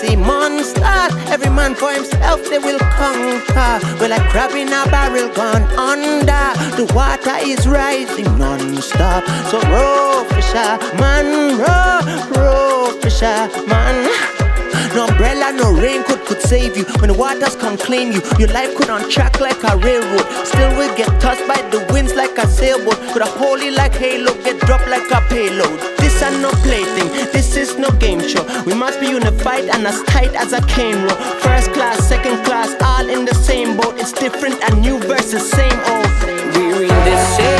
See monsters. Every man for himself they will conquer. We're like crab in a barrel gone under. The water is rising non-stop. So row, fisher man, row, row, fisher man. No umbrella, no raincoat could save you. When the waters come claim you, your life could on track like a railroad. Still will get tossed by the winds like a sailboat. Could a holy like halo get dropped like a payload. This are no plaything, this is no game show. We must be unified and as tight as a cane row. First class, second class, all in the same boat. It's different and new versus same old. We're in the same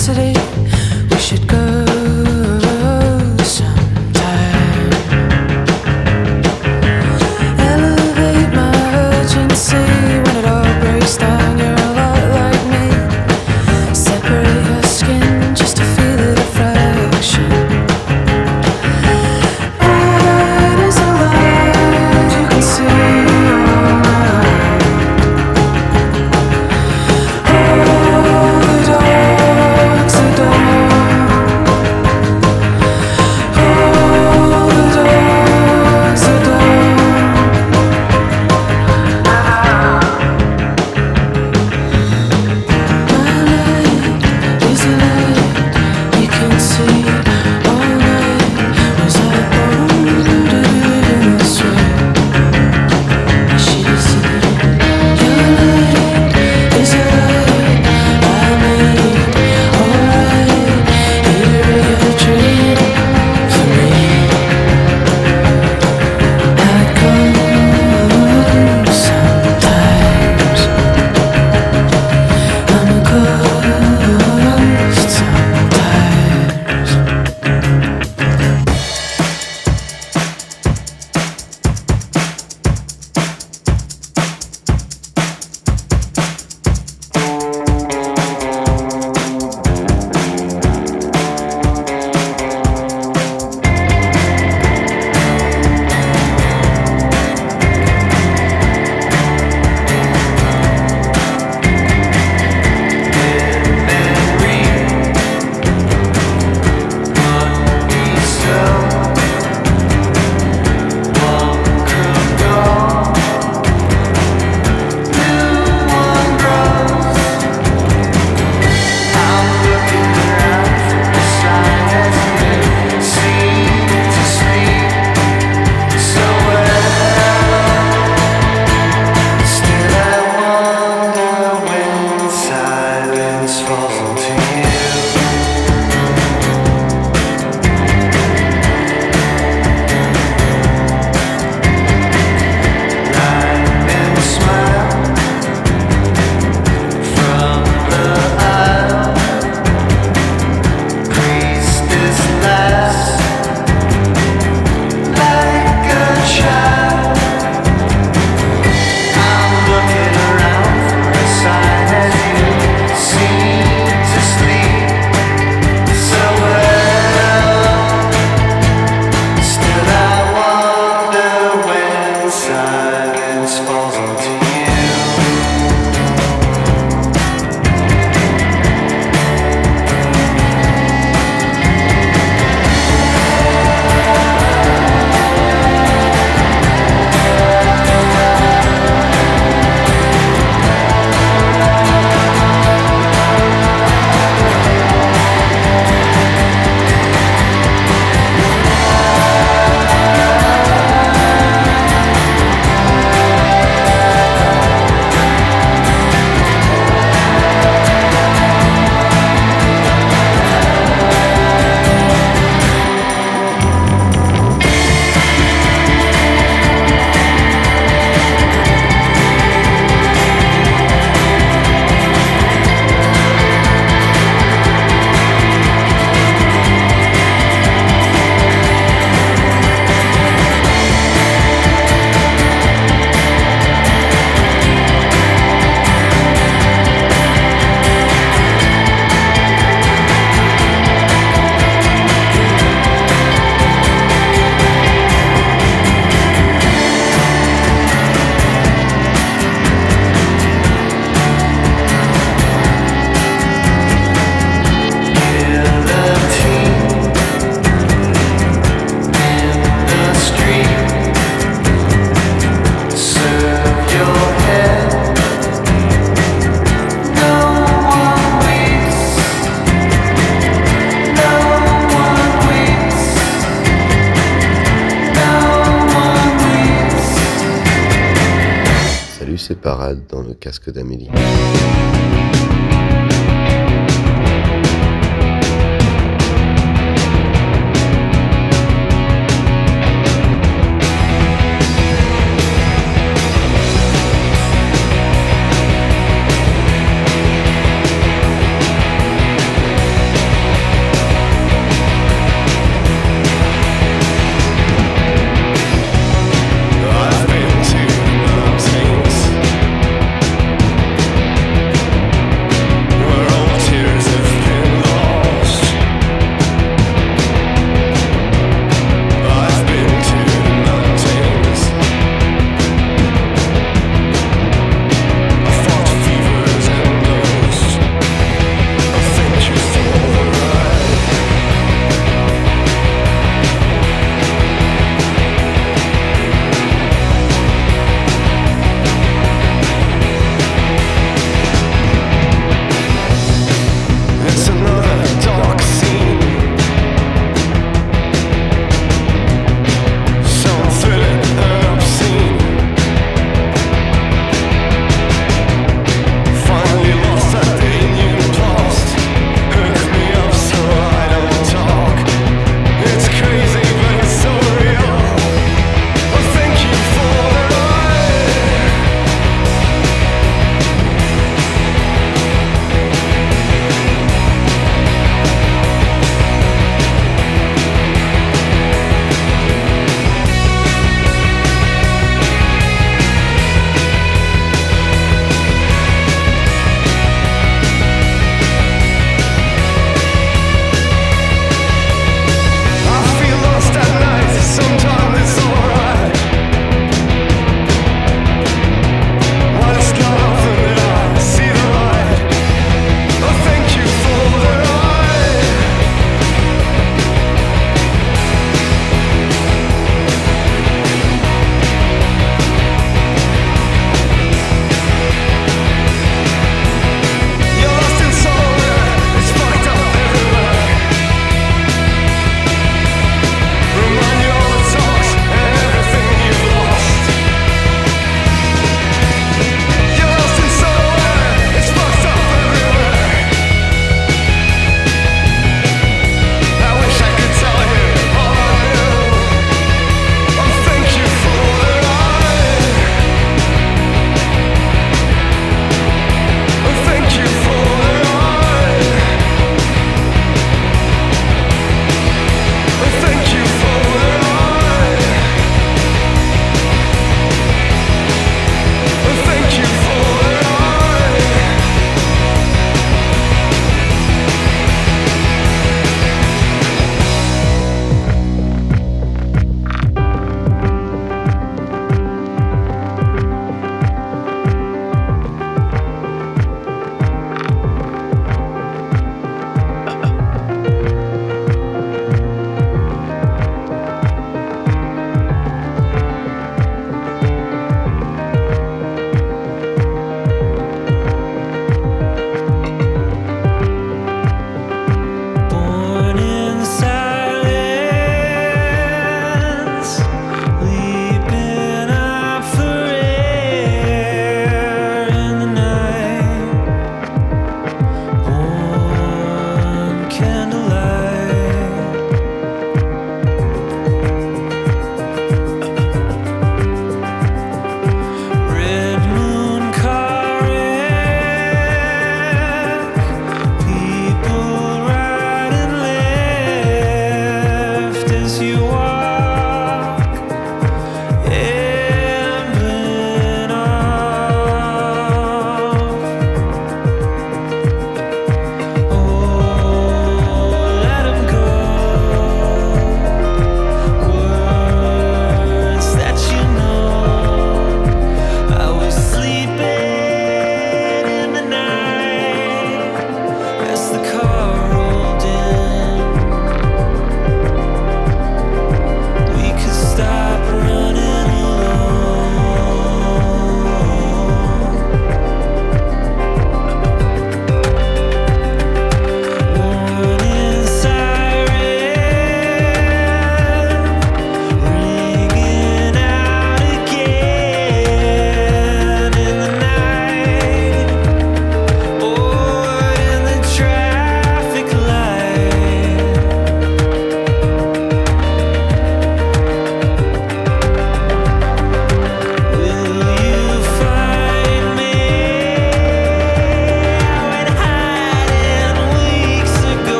curiosity. We should go. Parade dans le casque d'Amélie.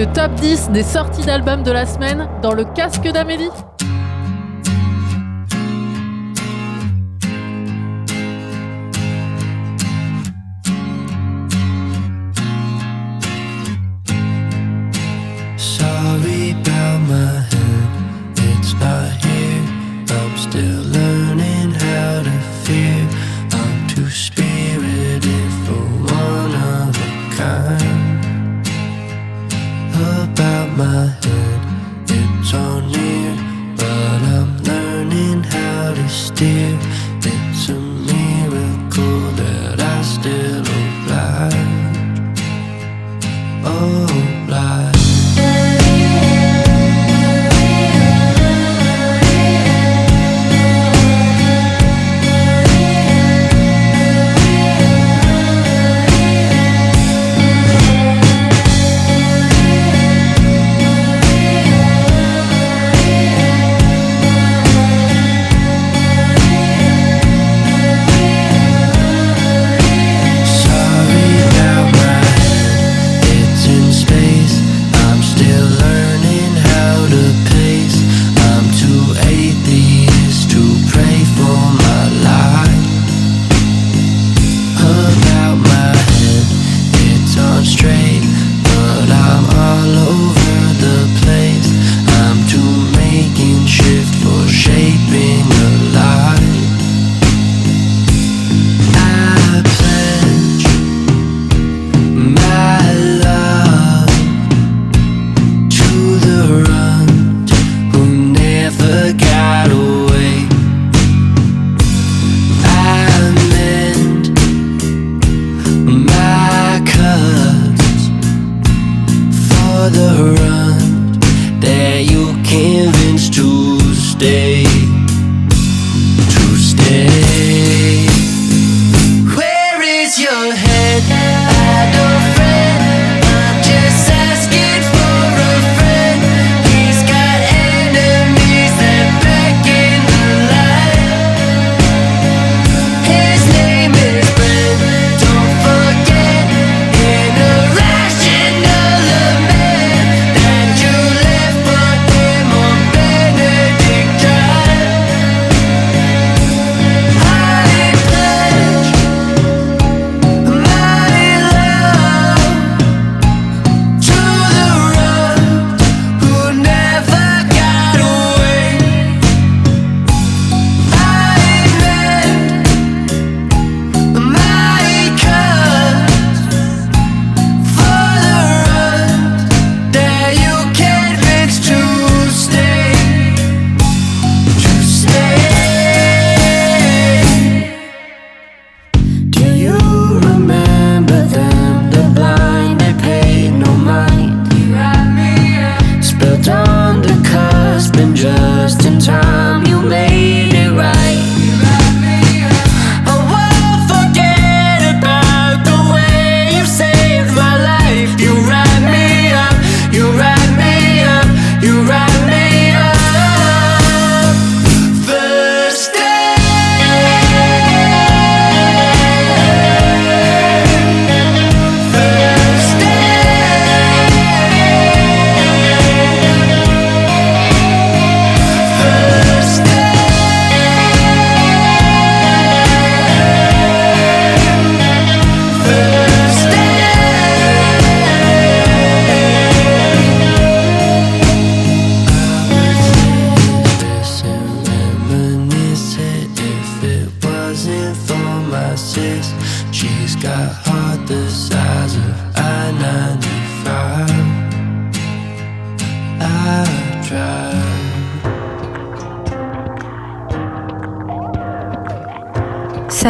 le top 10 des sorties d'albums de la semaine dans le casque d'Amélie. out is dear.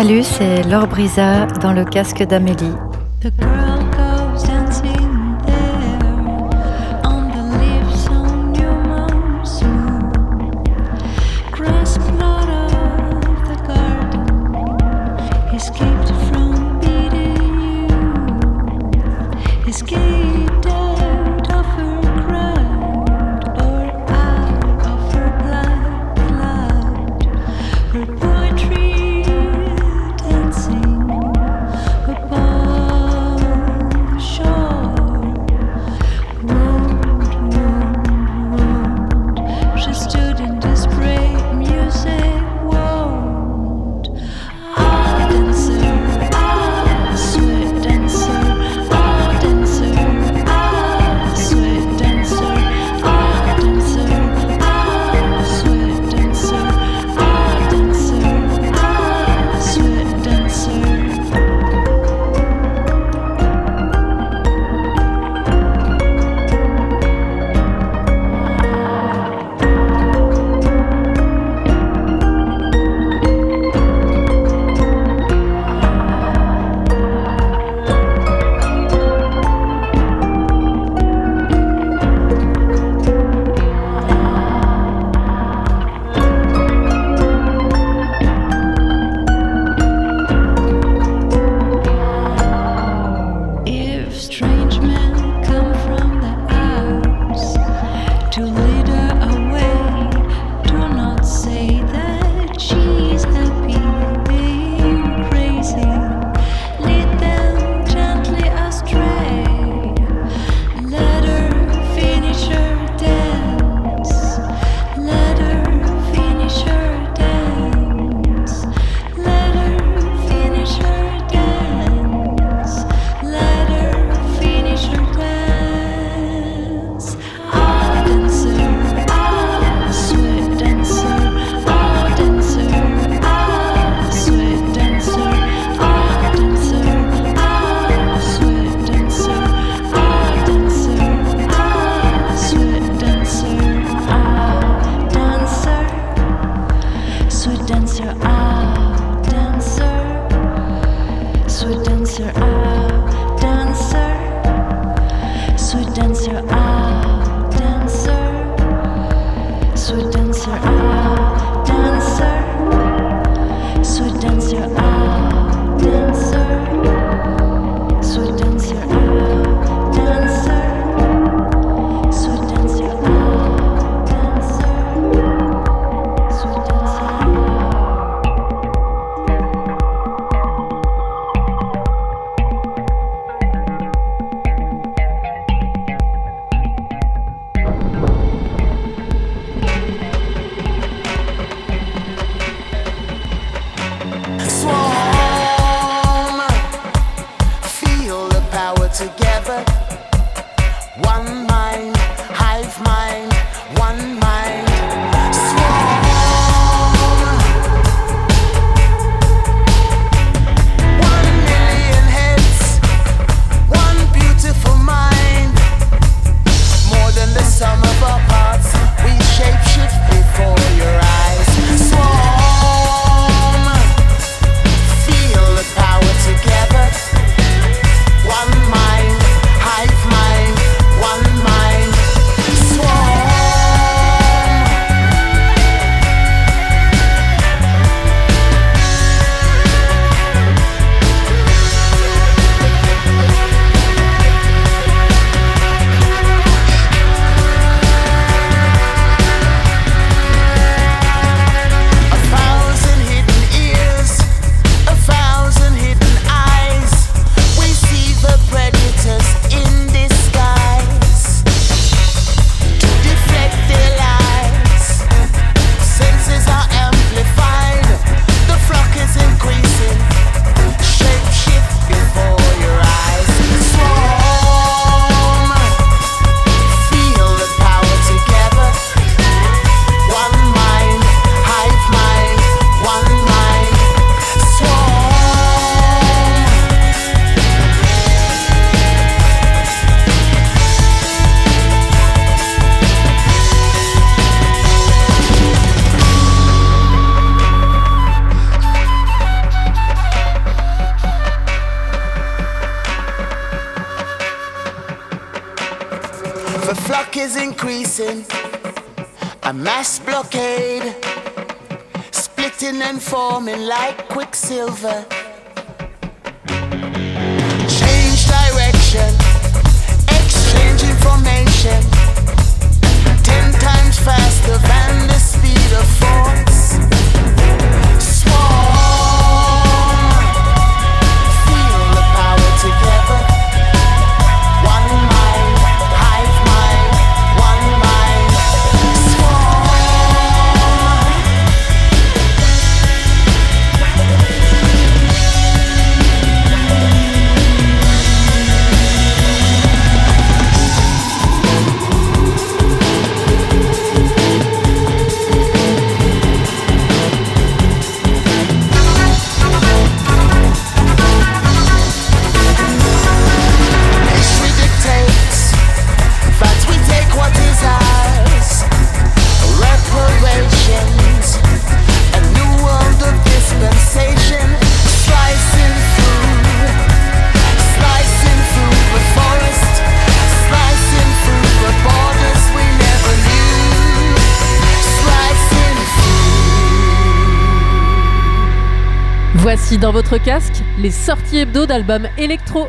Salut, c'est Laure Brisa dans le casque d'Amélie. Votre casque les sorties hebdo d'albums électro.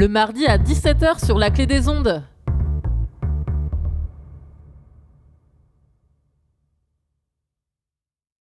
Le mardi à 17h sur la clé des ondes.